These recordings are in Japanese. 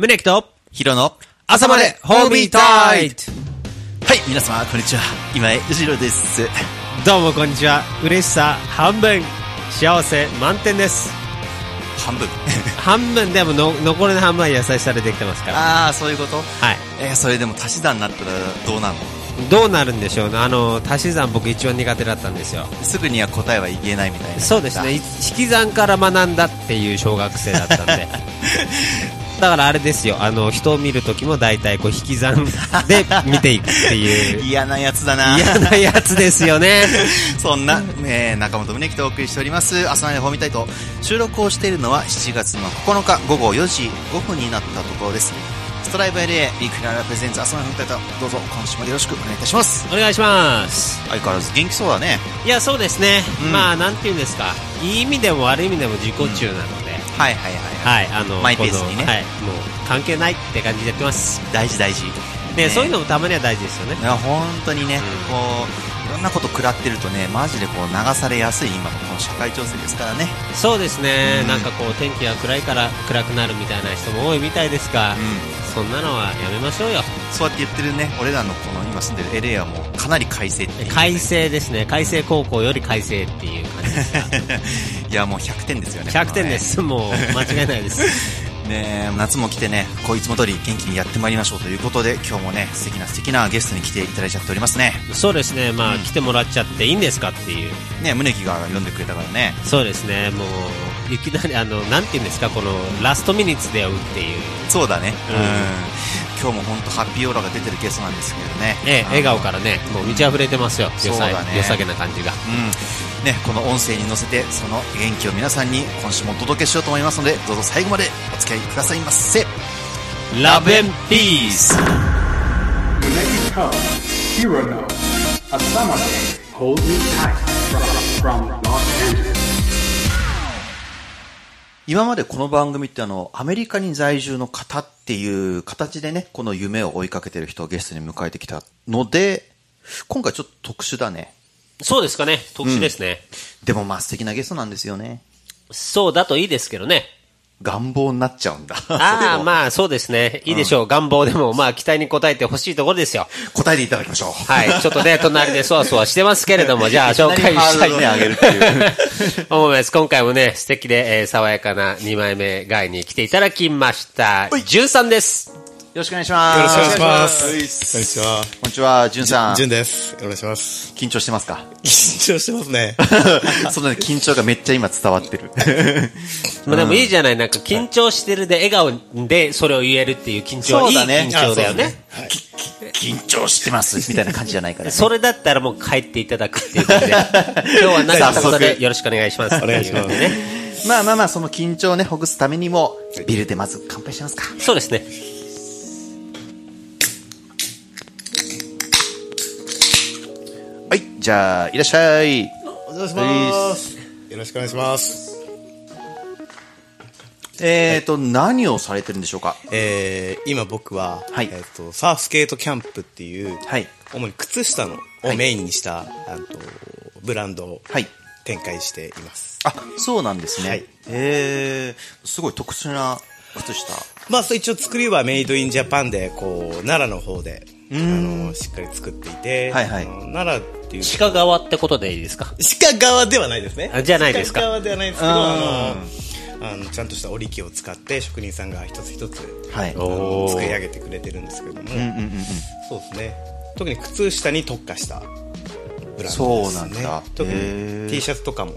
宗木と、ヒロの朝までホーミータイムはい、皆様、こんにちは。今井後ろです。どうもこんにちは。嬉しさ半分、幸せ満点です。半分。半分でもの残りの半分は優しさでできてますから。ああ、そういうこと？はい。えー、それでも足し算になったらどうなの？どうなるんでしょうね。あの、足し算僕一番苦手だったんですよ。すぐには答えは言えないみたいな。そうですね。い引き算から学んだっていう小学生だったんで。だからあれですよ。あの、人を見るときも大体こう引き算で 見ていくっていう。嫌なやつだな。嫌なやつですよね。そんな、えー、中本宗樹とお送りしております、朝までホーミータイト。収録をしているのは7月の9日午後4時5分になったところです。ストライブ LA ビッグナラプレゼンツ朝までホーミータイト。どうぞ今週もよろしくお願いいたします。お願いします。相変わらず元気そうだね。いや、そうですね。うんまあ、なんていうんですか。いい意味でも悪い意味でも自己中なので。はいはいはい。はい、あの、マイペースにねはい、もう関係ないって感じでやってます。大事大事。ね、ねそういうのもたまには大事ですよねい。や本当にね、うんこうんなこと食らってるとねマジでこう流されやすい今のこの社会情勢ですからね、そうですね、うんなんかこう、天気が暗いから暗くなるみたいな人も多いみたいですが、そんなのはやめましょうよ。そうやって言ってるね俺らのこの今住んでる LA はもうかなり快晴っていう快晴ですね。快晴高校より快晴っていう感じですが。いやもう100点ですよね100点です。もう、間違いないです。ね夏も来てねこういつも通り元気にやってまいりましょうということで今日もね素敵な素敵なゲストに来ていただいちゃっておりますね。そうですね、まあ、うん。来てもらっちゃっていいんですかっていう。ね宗樹が読んでくれたからね。そうですね、もう、いきなり、あの、なんていうんですか、この、ラストミニッツで会うっていう。そうだね。ううんん今日も本当ハッピーオーラが出てるゲストなんですけどね笑顔からね、もう満ち溢れてますよ。そうだね良さ良さげな感じが。うんね、この音声に乗せてその元気を皆さんに今週もお届けしようと思いますのでどうぞ最後までお付き合いくださいませラブエンピース Hero No. A summer day, hold me tight. From, from Los Angeles. 今までこの番組ってあのアメリカに在住の方っていう形でねこの夢を追いかけてる人をゲストに迎えてきたので今回ちょっと特殊だねそうですかね、特殊ですね。でもまあ素敵なゲストなんですよねそうだといいですけどね。願望になっちゃうんだ ああ、まあそうですね。いいでしょう。願望でも、まあ期待に応えてほしいところですよ。答えていただきましょうはい。ちょっとね、隣でそわそわしてますけれども、じゃあ紹介したいドルね上げるっていう思います。今回もね、素敵で、えー爽やかな2枚目ガイに来ていただきました。はい13です。よろしくお願いしますよろしくお願いしますはいこんにちは。こんにちは、じゅんさん。じゅんです。お願いします。緊張してますか？緊張してますね。そのね緊張がめっちゃ今伝わってる。まあでもいいじゃない、なんか緊張してるで笑顔でそれを言えるっていう緊張はいいそうだね緊張だよね。はい。緊張してますみたいな感じじゃないから、ね。それだったらもう帰っていただくっていう感じで、今日は何かことでよろしくお願いします。お願いします。まあまあまあ、その緊張をね、ほぐすためにも、ビールでまず乾杯しますか。そうですね。じゃあ、いらっしゃい。お願いします。よろしくお願いします。えーと、何をされてるんでしょうか？えー、今僕は、はいえっ、と、サーフスケートキャンプっていう、はい。主に靴下のをメインにした、あのブランドをはい。展開しています。あ、そうなんですね。はいえー、すごい特殊な靴下。まあ、そう一応作りはメイドインジャパンで、こう、奈良の方で、あの、しっかり作っていて、はいはいあの奈良っていう、鹿側ってことでいいですか？鹿側ではないですね。あじゃないですか鹿側ではないですけど、うんあの、あのちゃんとした織り機を使って職人さんが一つ一つはい。作り上げてくれてるんですけども、うんうんうんうん。そうですね。特に靴下に特化したブランドですね。そうなんだ特に T シャツとかも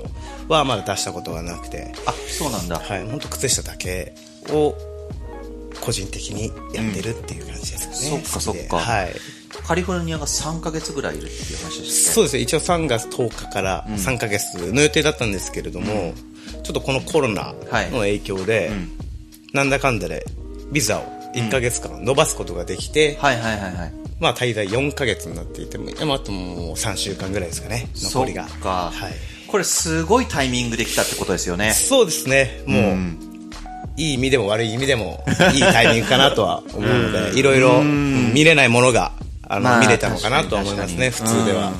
はまだ出したことがなくて、あ、そうなんだ。はい、本当靴下だけを個人的にやってるっていう感じですかね。うんそっかそっかはい。カリフォルニアが3ヶ月ぐらいいるっていう話でしたっそうですね、一応3月10日から3ヶ月の予定だったんですけれども、ちょっとこのコロナの影響で、ん。なんだかんだでビザを1ヶ月間伸ばすことができて、けはいはいはいはい。まあ滞在4ヶ月になっていても、まああともう3週間ぐらいですかね、残りが。そっか。はい。これすごいタイミングで来たってことですよね。そうですね、もう、うん。いい意味でも悪い意味でも、いいタイミングかなとは思うので、いろいろうん。見れないものが、あの、まあ見れたのかなとは思いますね、普通では。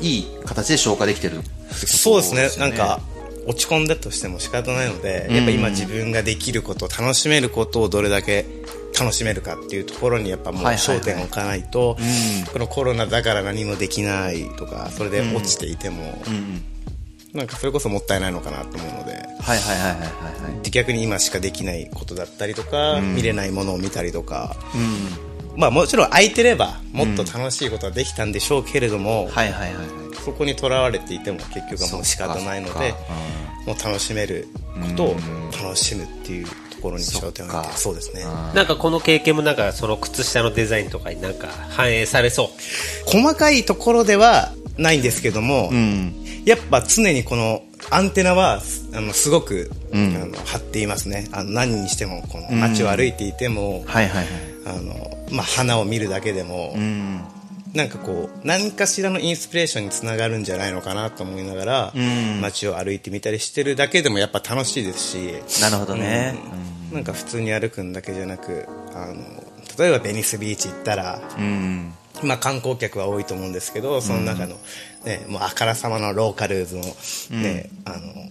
いい形で消化できてる。そうですね。そうですよね。なんか、落ち込んだとしても仕方ないので、やっぱ今自分ができること楽しめることをどれだけ楽しめるかっていうところにやっぱもう焦点を置かないと、このコロナだから何もできないとかそれで落ちていても、なんかそれこそもったいないのかなと思うので、はいはいはいはい、はい、逆に今しかできないことだったりとか、うん、見れないものを見たりとか、うん、まあもちろん空いてればもっと楽しいことはできたんでしょうけれども、はいはいはい、そこにとらわれていても結局はもう仕方ないので、もう楽しめることを楽しむっていうところに焦点を置いてそうですね。なんかこの経験もなんかその靴下のデザインとかになんか反映されそう。細かいところではないんですけども、うん、やっぱ常にこのアンテナはあのすごく、うん、あの張っていますね。あの何にしてもこの街を歩いていても、はいはいはいあのまあ、花を見るだけでも、うん、なんかこう何かしらのインスピレーションにつながるんじゃないのかなと思いながら、うん、街を歩いてみたりしてるだけでもやっぱ楽しいですし。なるほどね、うん、なんか普通に歩くんだけじゃなくあの例えばベニスビーチ行ったら、うん。まあ、観光客は多いと思うんですけどその中の、ね、もうあからさまのローカルーズの,、ねあ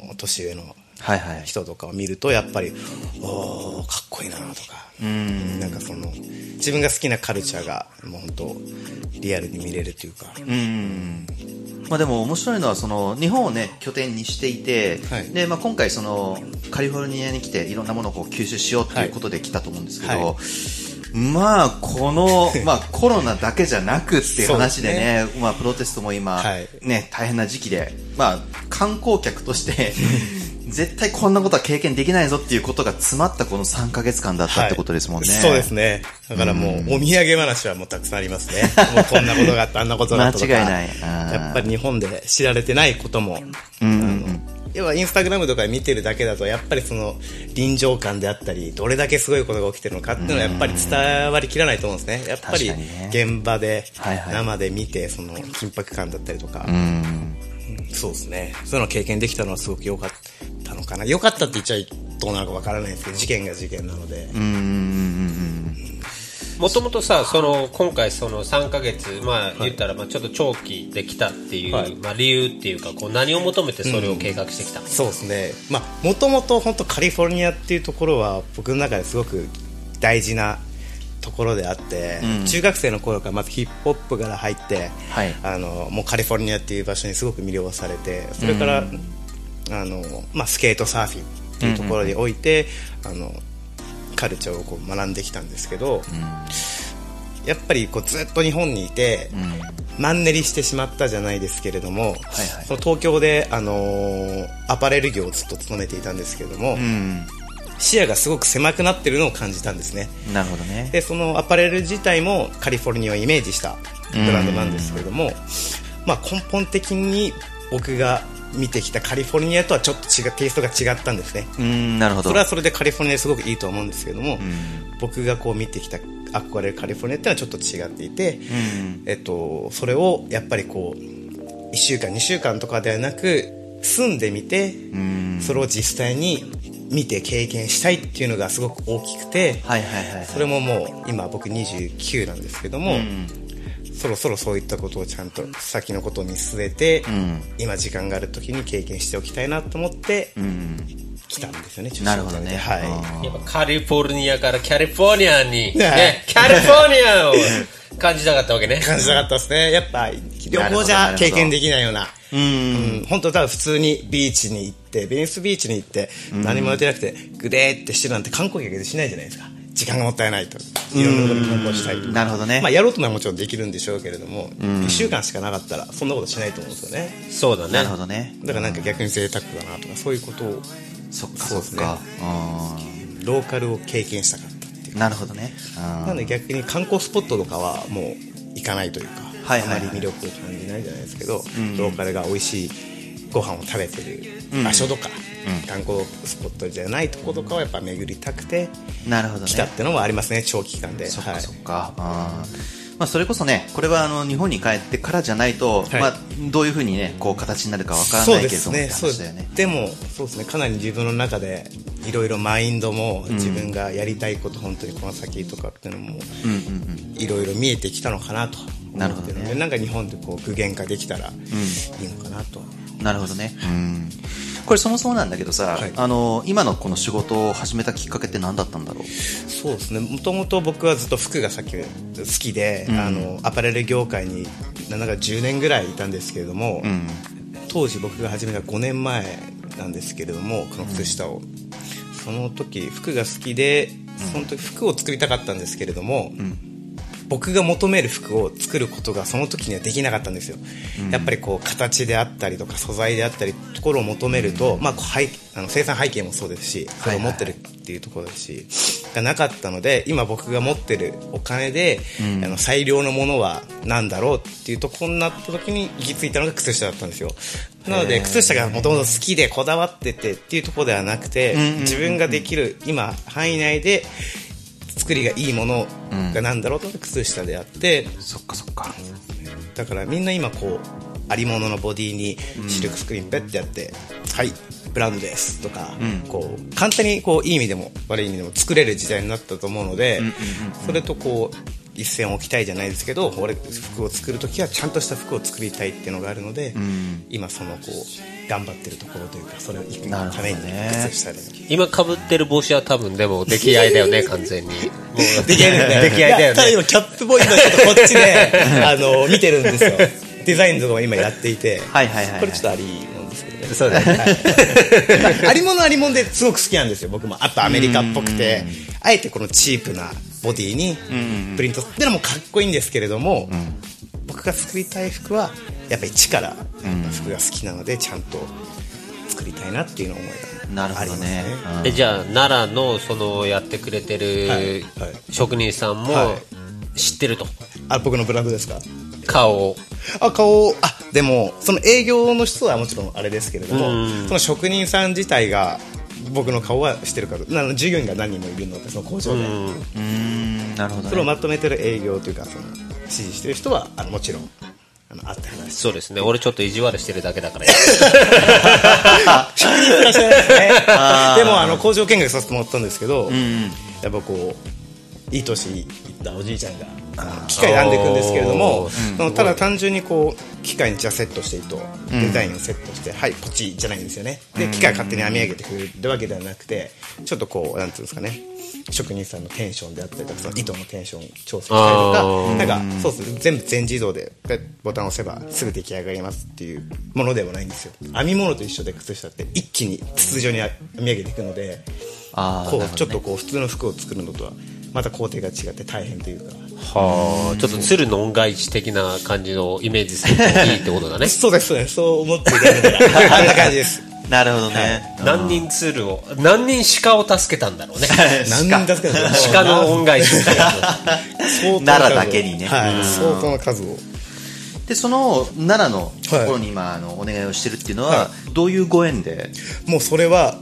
の年上の人とかを見るとやっぱりおかっこいいなとかうん。なんかその自分が好きなカルチャーがもう本当リアルに見れるというか。うん。まあ、でも面白いのはその日本を、ね、拠点にしていて、はい、でまあ、今回そのカリフォルニアに来ていろんなものをこう吸収しようということで来たと思うんですけど、はい。はいまあ、この、まあ、コロナだけじゃなくっていう話でね、ね。まあ、プロテストも今、はい、ね、大変な時期で、まあ、観光客として絶対こんなことは経験できないぞっていうことが詰まったこの3ヶ月間だったってことですもんね。はい、そうですね。だからもう、お土産話はもうたくさんありますね。も うこんなことがあった、あんなことがあったとか。間違いない。やっぱり日本で知られてないことも、うん、うん要はインスタグラムとか見てるだけだとやっぱりその臨場感であったりどれだけすごいことが起きてるのかっていうのはやっぱり伝わりきらないと思うんですね。やっぱり現場で生で見てその緊迫感だったりとか、そうですね。そういうの経験できたのはすごく良かったのかな。良かったって言っちゃどうなのかわからないですけど事件が事件なので。うんもともとさその今回その3か月まあ言ったらまあちょっと長期できたっていう、はい、まあ理由っていうかこう何を求めてそれを計画してきた、うん、そうですね。まあもともと本当カリフォルニアっていうところは僕の中ですごく大事なところであって、うん、中学生の頃からまずヒップホップから入って、はい、あのもうカリフォルニアっていう場所にすごく魅了されてそれから、うん、あのまあ、スケートサーフィンっていうところにおいて、うん。うん、あのカルチャーをこう学んできたんですけど、うん、やっぱりこうずっと日本にいて、うん、マンネリしてしまったじゃないですけれども、はいはい、その東京で、あのー、アパレル業をずっと勤めていたんですけれども、うん、視野がすごく狭くなってるのを感じたんですね。なるほどね。でそのアパレル自体もカリフォルニアをイメージしたブランドなんですけれども、まあ、根本的に僕が見てきたカリフォルニアとはちょっと違うテイストが違ったんですね。うんなるほど。それはそれでカリフォルニアすごくいいと思うんですけども、僕がこう見てきた憧れるカリフォルニアっていうのはちょっと違っていて、えっと、それをやっぱりこう1週間2週間とかではなく住んでみてそれを実際に見て経験したいっていうのがすごく大きくて、それももう今僕29なんですけども、そろそろそういったことをちゃんと先のことを見据えて、うん、今時間がある時に経験しておきたいなと思って、うん、来たんですよね、なるほどね。はい。やっぱカリフォルニアからキャリフォルニアに、ね、カリフォルニアを感じたかったわけね。感じたかったですね。やっぱ旅行じゃ経験できないような。うん、本当多分普通にビーチに行って、ベニスビーチに行って、何もやってなくて、グデーってしてるなんて観光客でしないじゃないですか。時間がもったいないと。いろんなことに投稿したいなるほどね、まあ、やろうとならもちろんできるんでしょうけれども、1週間しかなかったらそんなことしないと思うんですよね。そうだね。なるほどね。だからなんか逆に贅沢だなとかそういうことを。そっかそっか、ね、ローカルを経験したかったっていうなるほどね。なので逆に観光スポットとかはもう行かないというか、はいはいはい、あまり魅力を感じないじゃないですけど、うん、ローカルが美味しいご飯を食べてる場所とか、うん、観光スポットじゃないとことかはやっぱ巡りたくてなるほど、ね、来たっていうのもありますね長期間で。そっかそっか、はい、まあ、それこそねこれはあの日本に帰ってからじゃないと、はい、まあ、どういうふうにねこう形になるかわからないけれどもね。そうですね。でもそうですね。かなり自分の中でいろいろマインドも自分がやりたいこと、うん、本当にこの先とかっていうのもいろいろ見えてきたのかなとなるほどね。なんか日本でこう具現化できたらいいのかなと、なるほどね、うん。これそもそもなんだけどさ、はい、あの今のこの仕事を始めたきっかけって何だったんだろう？そうですね。もともと僕はずっと服がさっき好きで、うん、あのアパレル業界になんか10年ぐらいいたんですけれども、うん、当時僕が始めた5年前なんですけれどもこの靴下を、うん、その時服が好きでその時服を作りたかったんですけれども、僕が求める服を作ることがその時にはできなかったんですよ、うん、やっぱりこう形であったりとか素材であったりところを求めると、まあ、あの生産背景もそうですしそれを持ってるっていうところですし、がなかったので今僕が持ってるお金で、うん、あの最良のものは何だろうっていうところになった時に行き着いたのが靴下だったんですよ。なので靴下がもともと好きでこだわっててっていうところではなくて、自分ができる今範囲内で作りがいいものが何だろうと靴下であって、うん、そっかそっか。だからみんな今こうありもののボディにシルクスクリーンペッてやって、うん、はいブランドですとか、うん、こう簡単にこういい意味でも悪い意味でも作れる時代になったと思うので、それとこう一線を置きたいじゃないですけど俺服を作る時はちゃんとした服を作りたいっていうのがあるので、うん、今そのこう頑張ってるところというかそれを行くために靴下で、今かぶってる帽子は多分でも出来合いだよね 完全に。もう出来合いだよね。出来合いだよね。今キャップボーイのちょっとこっちであの見てるんですよ。デザインとかも今やっていてはいはいはい、はい、これちょっとありそうだね、はい、ありものありもんですごく好きなんですよ僕も。あとアメリカっぽくて。あえてこのチープなボディにプリント。ってのもかっこいいんですけれども、僕が作りたい服はやっぱり力から服が好きなのでちゃんと作りたいなっていうの思いがありますね、えじゃあ奈良のそのやってくれてる職人さんも知ってると、あ僕のブランドですか？顔あ顔あでもその営業の人はもちろんあれですけれども、その職人さん自体が僕の顔はしてるからな従業員が何人もいるのでその工場で。うん。なるほど、ね、それをまとめてる営業というかその指示してる人はあのもちろんあのあって話。そうですね。俺ちょっと意地悪してるだけだから。でもあの工場見学させてもらったんですけど、やっぱこういい年いったおじいちゃんが機械で編んでいくんですけれども、うん、ただ単純にこう機械にじゃセットして糸デザインをセットして、うん、はいポチじゃないんですよね。で機械勝手に編み上げてくれるわけではなくてちょっとこうなんていうんですかね。職人さんのテンションであったりとかその糸のテンション調整したりとかなんかそうです全部全自動でボタンを押せばすぐ出来上がりますっていうものではないんですよ。編み物と一緒で靴下って一気に筒状に編み上げていくのでこう、ね、ちょっとこう普通の服を作るのとはまた工程が違って大変というかはあ、ちょっと鶴の恩返し的な感じのイメージするといいってことだね。そうです、そうです。そう思っていただいたら、あんな感じです。なるほどね。何人鶴を、何人鹿を助けたんだろうね。何人助けたんだろう鹿の恩返し。奈良だけにね。はい、相当な数を。で、その奈良のところに今、あの、お願いをしてるっていうのは、どういうご縁で？もうそれは、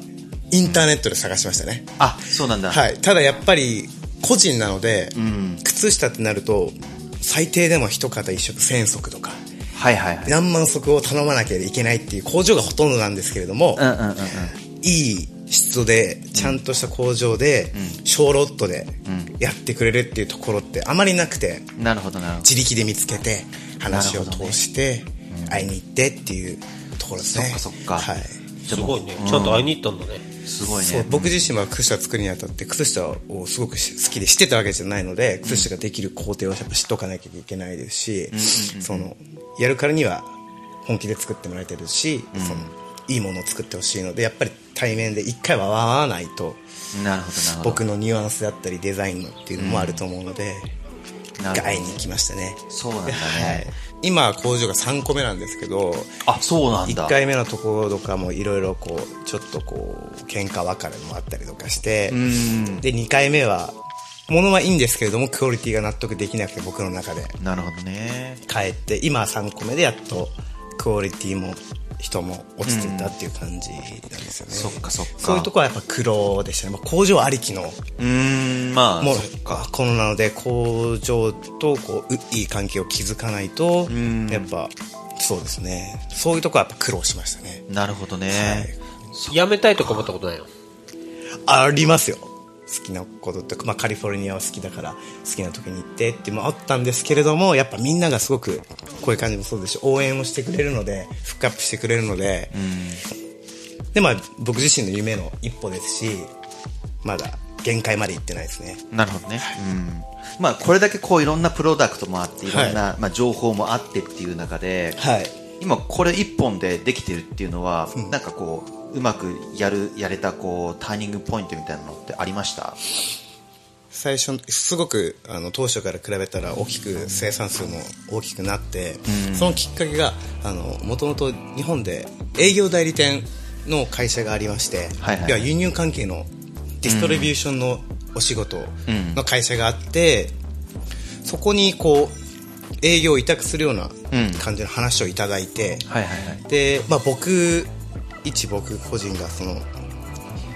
インターネットで探しましたね。あ、そうなんだ。はい。ただやっぱり、個人なので、うん、靴下ってなると最低でも一方一食1000足とか、はいはいはい、何万足を頼まなきゃいけないっていう工場がほとんどなんですけれども、うんうんうんうん、いい質でちゃんとした工場で、うん、小ロットでやってくれるっていうところってあまりなくて、なるほどなるほど。自力で見つけて話を通して、会いに行ってっていうところですね。そっかそっか、はい、すごいね。ちゃんと会いに行ったんだね、すごいね。僕自身は靴下作るにあたって靴下をすごく好きで知ってたわけじゃないので靴下ができる工程をやっぱ知っとかなきゃいけないですし、そのやるからには本気で作ってもらいたいですし、うん、そのいいものを作ってほしいのでやっぱり対面で一回は会わないとなるほど僕のニュアンスだったりデザインのっていうのもあると思うので、うん、会いに行きましたね。そうなんだね、はい。今工場が3個目なんですけどあそうなんだ。1回目のところとかもいろいろこうちょっとこう喧嘩別れもあったりとかしてで2回目は物はいいんですけれどもクオリティが納得できなくて僕の中で。なるほどね。帰って今3個目でやっとクオリティも人も落ちてたっていう感じなんですよね、そっかそっか。そういうところはやっぱ苦労でしたね、まあ、工場ありきの。うんまあもうこのなので工場とこういい関係を築かないとやっぱそうですね。そういうとこはやっぱ苦労しましたね。なるほどね、はい、やめたいとか思ったことないの？ありますよ好きなことって、まあ、カリフォルニアは好きだから好きな時に行ってってもあったんですけれどもやっぱみんながすごくこういう感じもそうですし応援をしてくれるのでフックアップしてくれるので、でまあ僕自身の夢の一歩ですしまだ限界まで行ってないですね。なるほどね、うん。まあ、これだけこういろんなプロダクトもあっていろんな、はい、まあ、情報もあってっていう中で、はい、今これ一本でできてるっていうのは、うん、なんかこううまくやるやれたこうターニングポイントみたいなのってありました？最初すごくあの当初から比べたら大きく生産数も大きくなって、うん、そのきっかけがもともと日本で営業代理店の会社がありまして、はいはい、輸入関係のディストリビューションのお仕事の会社があって、うん、そこにこう営業を委託するような感じの話をいただいて、で、まあ、僕一僕個人がその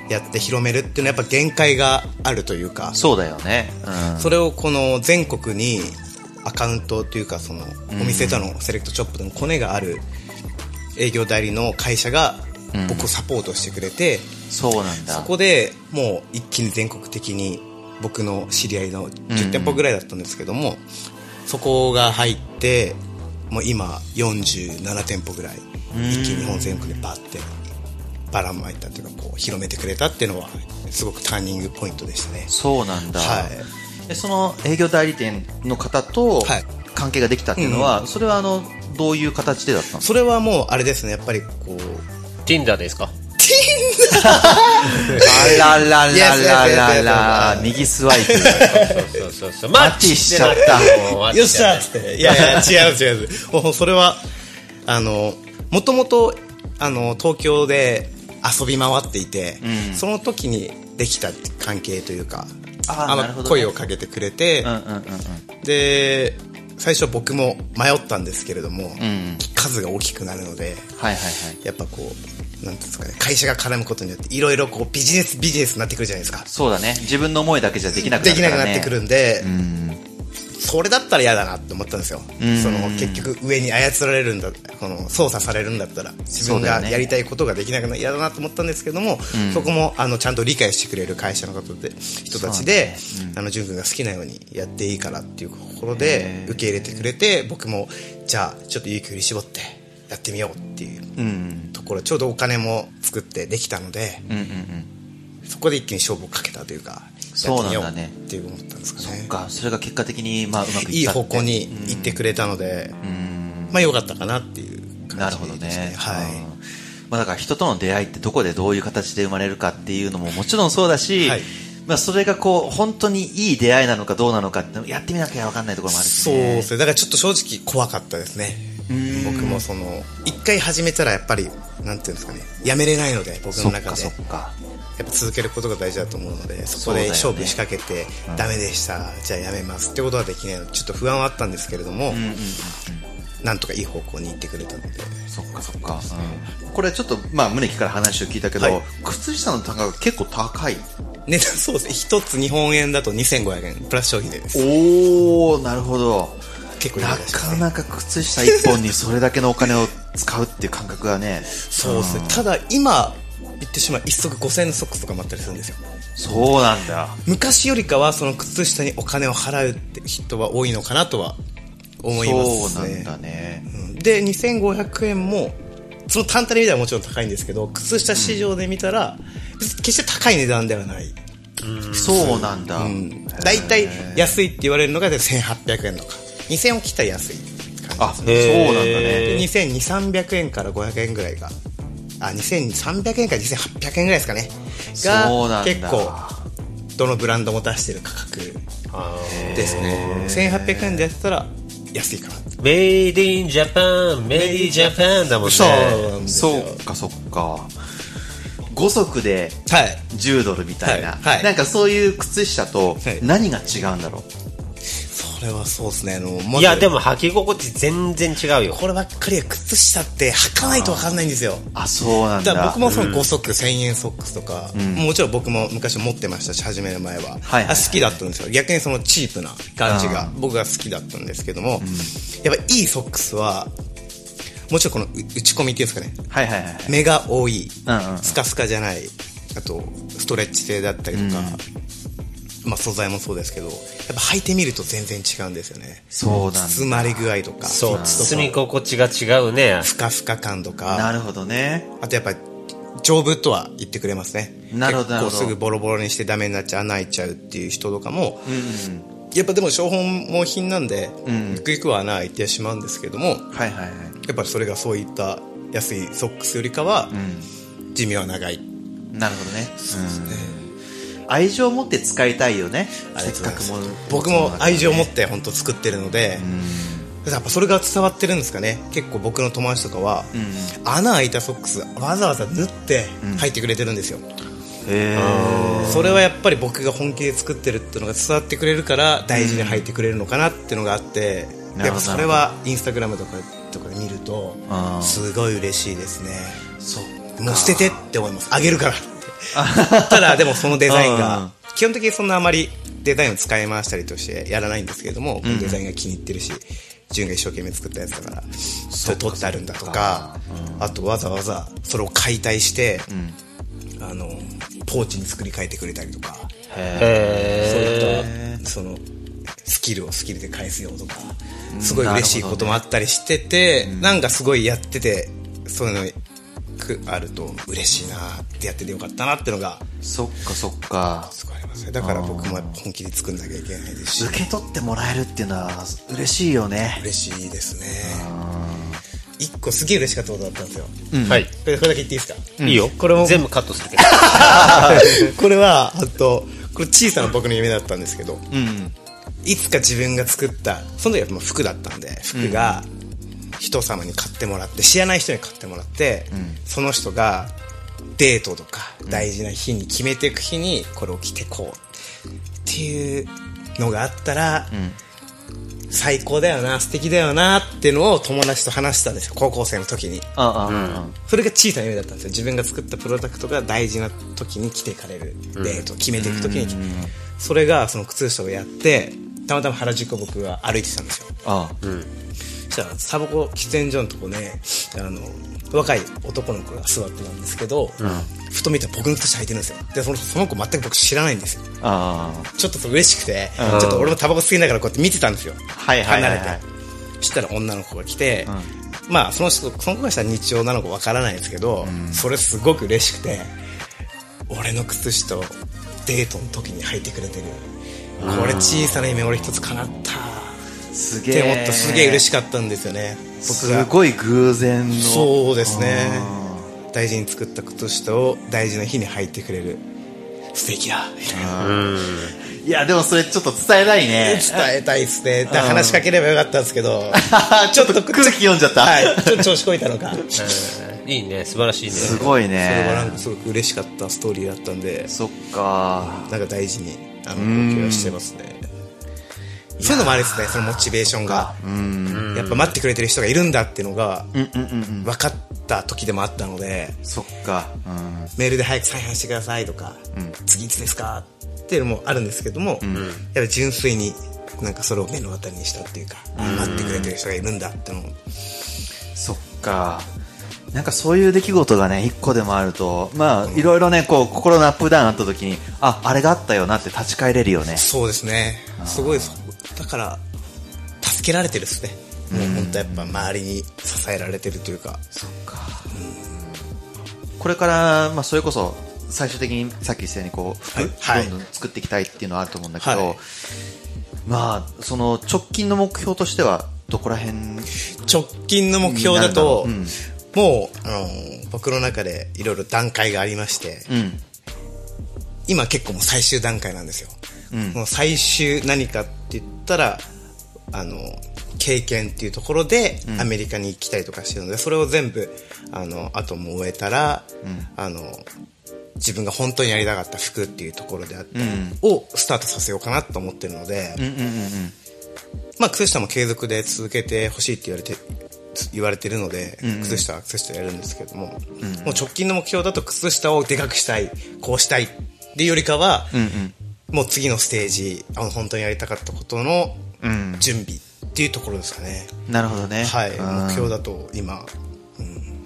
やって広めるっていうのはやっぱ限界があるというかそうだよね、うん、それをこの全国にアカウントというかそのお店とのセレクトショップでもコネがある営業代理の会社が僕をサポートしてくれて、そうなんだ。そこでもう一気に全国的に僕の知り合いの10店舗ぐらいだったんですけども、そこが入ってもう今47店舗ぐらい一気に日本全国でバッてばらまいたというかこう広めてくれたっていうのはすごくターニングポイントでしたね。そうなんだ、はい、でその営業代理店の方と関係ができたっていうのは、はいうん、それはあのどういう形でだったんですか？それはもうあれですねやっぱりこう Tinder ですか？あらららららら右スワイプそうそうそうマッチしちゃった。よっしゃっつって。いやいや違う違う。それはあのもともとあの東京で遊び回っていて、うん、その時にできた関係というかあの、声をかけてくれて、うんうんうんうん、で最初僕も迷ったんですけれども、うん、数が大きくなるので、はいはいはい、やっぱこうなんですかね会社が絡むことによっていろいろこうビジネスビジネスになってくるじゃないですか。そうだね。自分の思いだけじゃできなくな、ね、できなくなってくるんで、うんそれだったら嫌だなって思ったんですよ、その結局上に操られるんだこの操作されるんだったら自分がやりたいことができなくなる嫌だなと思ったんですけども、そこもあのちゃんと理解してくれる会社の方で人たちで、ね。うん、あの潤君が好きなようにやっていいからっていうところで受け入れてくれて僕もじゃあちょっと勇気振り絞ってやってみようっていうところ、ちょうどお金も作ってできたので、うんうんうん。そこで一気に勝負をかけたというかそうなんだね。っていう思ったんですかね。そっかそれが結果的にまあ うまくいいい方向に行ってくれたので、うん、まあよかったかなっていう感じですね。なるほどね。はい、まあ、だから人との出会いってどこでどういう形で生まれるかっていうのももちろんそうだし、はい。まあ、それがこう本当にいい出会いなのかどうなのかってやってみなきゃ分かんないところもあるし、ね、そうですね。だからちょっと正直怖かったですね。僕もその一回始めたらやっぱりなんていうんですかね。やめれないので僕の中でやっぱ続けることが大事だと思うのでそこで勝負仕掛けて、ね、ダメでした、じゃあやめますってことはできないの。でちょっと不安はあったんですけれども、うんうんうんなんとかいい方向に行ってくれたので。そっかそっか、うん、これちょっとまあ宗木から話を聞いたけど、はい、靴下の単価が結構高い。値段 そうです一つ日本円だと2500円。プラス消費税です。おおなるほど。結構、ね、なかなか靴下一本にそれだけのお金を使うっていう感覚はね そうですね、ただ今言ってしまう。一足5000円のソックスとかもあったりするんですよ。そうなんだ。昔よりかはその靴下にお金を払うって人は多いのかなとは思いますね。そうなんだね、うん、で2500円もその単体で見たらもちろん高いんですけど靴下市場で見たら、うん、決して高い値段ではない。そうなんだ、大体安いって言われるのが1800円とか。2000円を切ったら安い感じあそうなんだね2200300円から500円ぐらいがあ2300円から2800円ぐらいですかね。が結構どのブランドも出してる価格ですね。1800円でやったら安いかな。 Made in Japan Made in Japan だもんねそうかそっか。5足で10ドルみたいな、はい。はい、なんかそういう靴下と何が違うんだろう、これはそうですね。あのいやでも履き心地全然違うよ。こればっかりは靴下って履かないと分かんないんですよ。あそうなんだ。だ僕もその5足、1000円ソックスとか、うん、もちろん僕も昔持ってましたし始める前は,、はいはいはい、好きだったんですよ。逆にそのチープな感じが僕が好きだったんですけども、うん、やっぱいいソックスはもちろんこの打ち込みっていうんですかね、はいはいはい、目が多い、うんうん、スカスカじゃないあとストレッチ性だったりとか、まあ、素材もそうですけどやっぱ履いてみると全然違うんですよね。そうなん包まれ具合とかそう包み心地が違うね。ふかふか感とか。なるほどね。あとやっぱ丈夫とは言ってくれますね。なるほど結構すぐボロボロにしてダメになっちゃう穴開いちゃうっていう人とかも、うんうん。やっぱでも消耗品なんで、うん、ゆくゆくは穴開いてしまうんですけども、はいはいはい、やっぱりそれがそういった安いソックスよりかは、うん、寿命は長い。なるほどね。そうですね、うん、愛情を持って使いたいよね。せっかくも僕も愛情を持って本当作ってるので、やっぱそれが伝わってるんですかね。結構僕の友達とかは、穴開いたソックスわざわざ縫って履いてくれてるんですよ、それはやっぱり僕が本気で作ってるっていうのが伝わってくれるから大事に履いてくれるのかなっていうのがあって、うん、やっぱそれはインスタグラムとかとかで見るとすごい嬉しいですね。そうもう捨ててって思います。あげるから ただでもそのデザインが基本的にそんなあまりデザインを使い回したりとしてやらないんですけれども、うん、デザインが気に入ってるし純が一生懸命作ったやつだからそれ撮ってあるんだとか、うん、あとわざわざそれを解体して、うん、あのポーチに作り変えてくれたりとかへそういったそのスキルをスキルで返すよとかすごい嬉しいこともあったりしてて、ね、なんかすごいやっててそういうのあると嬉しいなってやっててよかったなっていうのがそっかそっか。すごいありますね。だから僕も本気で作んなきゃいけないです。し受け取ってもらえるっていうのは嬉しいよね。嬉しいですね。一個すげえ嬉しかったことだったんですよ。はい。これだけ言っていいですか？いいよ。これも。全部カットするけど。これは、あと、これ小さな僕の夢だったんですけど、うん、いつか自分が作った、その時はもう服だったんで、服が人様に買ってもらって、知らない人に買ってもらって、うん、その人がデートとか大事な日に決めていく日にこれを着てこうっていうのがあったら、うん。最高だよな素敵だよなっていうのを友達と話したんですよ高校生の時に。それが小さな夢だったんですよ。自分が作ったプロダクトが大事な時に来ていかれるデート決めていく時にそれがその靴下をやってたまたま原宿を僕が歩いてたんですよ。ああ、うんしたらサボコ喫煙所のとこねあの若い男の子が座ってたんですけど、うん、ふと見たら僕の靴下履いてるんですよ。でそのその子全く僕知らないんですよ。ちょっと嬉しくて、うん、ちょっと俺もタバコ吸いながらこうやって見てたんですよ、はいはいはいはい、離れて。そしたら女の子が来て、うん、まあその人その子がしたら日常なのかわからないですけど、それすごく嬉しくて俺の靴下をデートの時に履いてくれてる。これ小さな夢俺一つ叶ったすげえ。って思った。すげえ嬉しかったんですよね。僕が。すごい偶然の。そうですね。大事に作った靴下を大事な日に履いてくれる。素敵やいやでもそれちょっと伝えたいね。伝えたいっすね。話しかければよかったんですけど。ちょっと空気読んじゃった。はい。ちょっと調子こいたのか。いいね。素晴らしいね。すごいね。それはなんかすごく嬉しかったストーリーだったんで。そっか。なんか大事にあの貢献してますねそういうのもあれですね、そのモチベーションが。やっぱ待ってくれてる人がいるんだっていうのが、分かった時でもあったので、そっか。メールで早く再販してくださいとか、次いつですかっていうのもあるんですけども、やっぱり純粋になんかそれを目の当たりにしたっていうか、待ってくれてる人がいるんだっての。そっか。なんかそういう出来事がね、一個でもあると、まあ、いろいろね、こう、心のアップダウンあった時に、あ、あれがあったよなって立ち返れるよね。そうですね。すごいだから助けられてるっすね。もう本当やっぱ周りに支えられてるというか。そっか、うん、これから、まあ、それこそ最終的にさっき言ったようにこう、はい、どんどん作っていきたいっていうのはあると思うんだけど、はい、まあその直近の目標としてはどこら辺？直近の目標だと、うん、もうあの僕の中でいろいろ段階がありまして、うん、今結構もう最終段階なんですよ。もう最終何かって言ったらあの経験っていうところでアメリカに行きたいとかしてるので、それを全部あのあとも終えたら、あの自分が本当にやりたかった服っていうところであったり、をスタートさせようかなと思ってるので、まあ靴下も継続で続けてほしいって言われて言われてるので、靴下は靴下やるんですけども、もう直近の目標だと靴下をでかくしたいこうしたいっていうよりかは、もう次のステージあの本当にやりたかったことの準備っていうところですかね、うん、なるほどね。はい。目標だと今、うん、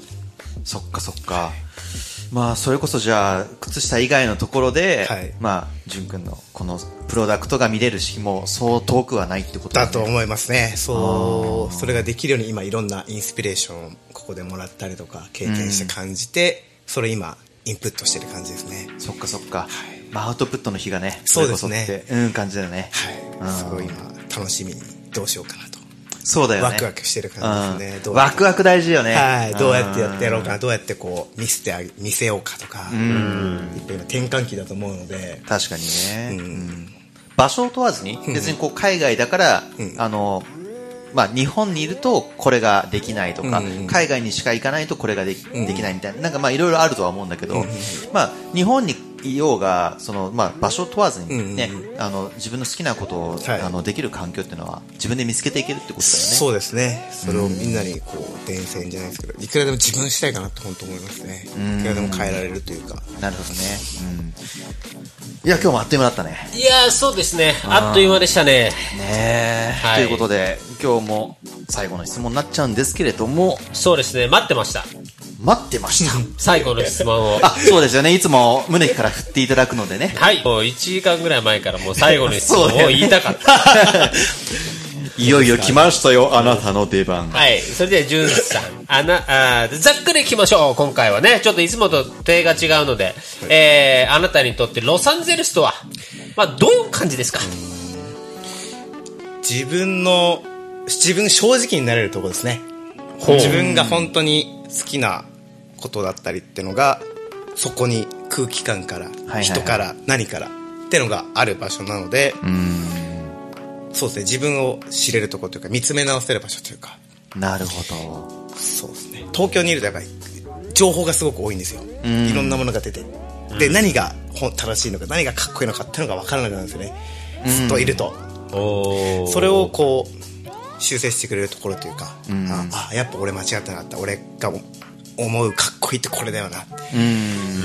そっかそっかまあそれこそじゃあ靴下以外のところで、はい、まあ淳君のこのプロダクトが見れるしもそう遠くはないってこと、ね、だと思いますねそうそれができるように今いろんなインスピレーションをここでもらったりとか経験して感じて、うん、それ今インプットしてる感じですね。そっかそっか。はい、まあ、アウトプットの日がね、そうですね。うん、感じだよね。はい。すごい今、楽しみにどうしようかなと。そうだよね。ワクワクしてる感じですね。ワクワク大事よね。はい。どうやってやってやろうかな、どうやってこう、見せてあげ、見せようかとか。うん。今転換期だと思うので。確かにね。うん。場所を問わずに、別にこう海外だから、あの、まあ、日本にいるとこれができないとか、海外にしか行かないとこれができ,、できないみたいな、なんかまあいろいろあるとは思うんだけど、まあ、日本にいようがその、まあ、場所を問わずにね、あの自分の好きなことを、あのできる環境っていうのは自分で見つけていけるってことだよね。そうですね。それをみんなにこう伝染じゃないですけどいくらでも自分したいかなと本当思いますね。いくらでも変えられるというか。なるほどね、いや今日もあっという間だったね。いやそうですね。あっという間でしたね。ね、はい、ということで今日も最後の質問になっちゃうんですけれども。そうですね。待ってました待ってました。最後の質問を。あ、そうですよね。いつも胸から振っていただくのでね。はい。もう1時間ぐらい前からもう最後の質問を言いたかった。いよいよ来ましたよ、あなたの出番。はい。それでは、じゅんさん。あな、あざっくりいきましょう、今回はね。ちょっといつもと手が違うので。はい、えー、あなたにとってロサンゼルスとは、まあ、どういう感じですか？自分の、自分正直になれるところですね。自分が本当に好きなことだったりってのがそこに空気感から人から何からってのがある場所なのでそうですね自分を知れるところというか見つめ直せる場所というか。なるほど。そうですね。東京にいるとやっぱり情報がすごく多いんですよ。いろんなものが出て。で何が正しいのか何がかっこいいのかっていうのが分からなくなるんですよね。ずっといると。それをこう修正してくれるところというか、ああやっぱ俺間違ってなかった。俺が思うかっこいいってこれだよなっ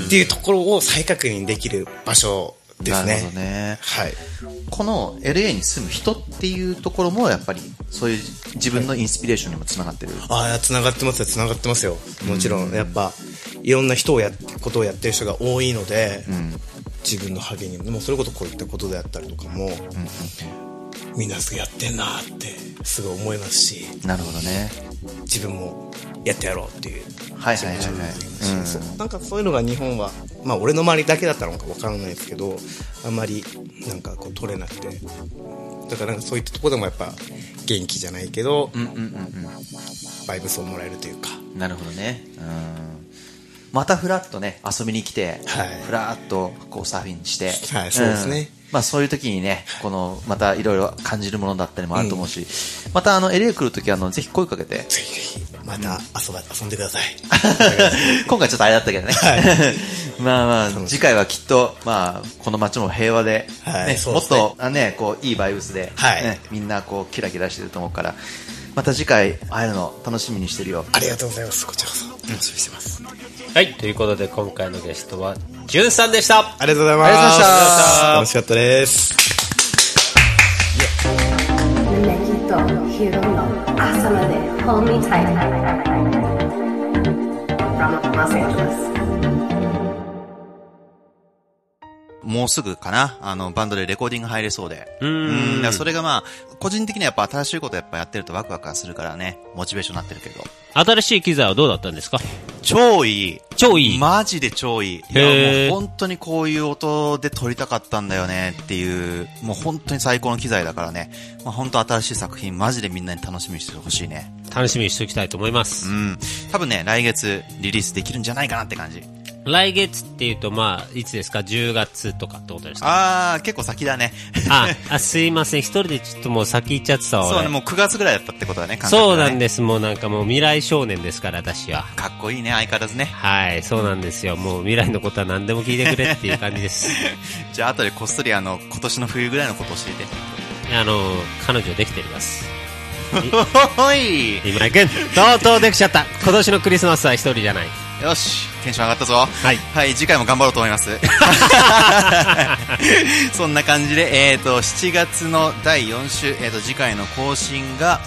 ていうところを再確認できる場所ですね。なるほどね。はい。この LA に住む人っていうところもやっぱりそういう自分のインスピレーションにもつながってる、はい、ああ、つながってますよ、つながってますよ。もちろん、やっぱいろんな人をやことをやってる人が多いので、うん、自分の励みも、それこそこういったことであったりとかも、うんみんなすぐやってんなってすごい思いますしなるほどね自分もやってやろうっていう。はいはいはいはい、うん、なんかそういうのが日本はまあ俺の周りだけだったのか分からないですけどあんまりなんかこう取れなくて。だからなんかそういったところでもやっぱ元気じゃないけど、うんうんうん。うん、バイブスをもらえるというか。なるほどね。うん。またフラッとね遊びに来て、はい、フラッとこうサーフィンして、はい、そうですね、うんまあそういう時にね、この、またいろいろ感じるものだったりもあると思うし、うん、またあの、LA 来るときあの、ぜひ声かけて。ぜひぜひ、また遊ば、遊んでください。今回ちょっとあれだったけどね。はい、まあまあ、次回はきっと、まあ、この街も平和で、はいね、もっと、あね、こう、いいバイブスで、はいね、みんなこう、キラキラしてると思うから、また次回会えるの楽しみにしてるよ。ありがとうございます。こちらこそ。楽しみにしてます。はい、ということで今回のゲストは、じゅんさんでした。ありがとうございます。した。楽しかったです。朝まで Hold Me Tight from Los Angeles もうすぐかな、あの、バンドでレコーディング入れそうで。うん。うんそれがまあ、個人的にはやっぱ新しいことやっぱやってるとワクワクするからね、モチベーションになってるけど。新しい機材はどうだったんですか？超いい。超いい。マジで超いい。いや、もう本当にこういう音で撮りたかったんだよねっていう、もう本当に最高の機材だからね。まあ本当新しい作品、マジでみんなに楽しみにしてほしいね。楽しみにしておきたいと思います。うん。多分ね、来月リリースできるんじゃないかなって感じ。来月っていうと、まあ、いつですか ?10 月とかってことですか？ああ、結構先だね。あ、あ、すいません。一人でちょっともう先行っちゃってたわ。そうね、もう9月ぐらいだったってことだね、ねそうなんです。もうなんかもう未来少年ですから、私は。かっこいいね、相変わらずね。はい、そうなんですよ。もう未来のことは何でも聞いてくれっていう感じです。じゃあ、後でこっそりあの、今年の冬ぐらいのこと教えて。あの、彼女できてります。ほい今井君、とうとうできちゃった？今年のクリスマスは一人じゃない。よし、テンション上がったぞ。はい。はい、次回も頑張ろうと思います。そんな感じで、えっ、ー、と、7月の第4週、えっ、ー、と、次回の更新が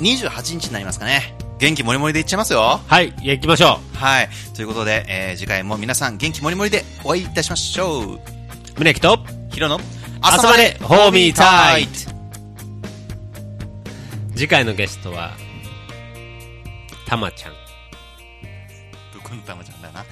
28日になりますかね。元気もりもりでいっちゃいますよ。はい、行きましょう。はい。ということで、えー、次回も皆さん元気もりもりでお会いいたしましょう。宗木と、ヒロの、朝までホーミータイト次回のゲストは、たまちゃん。くんたまちゃんだな。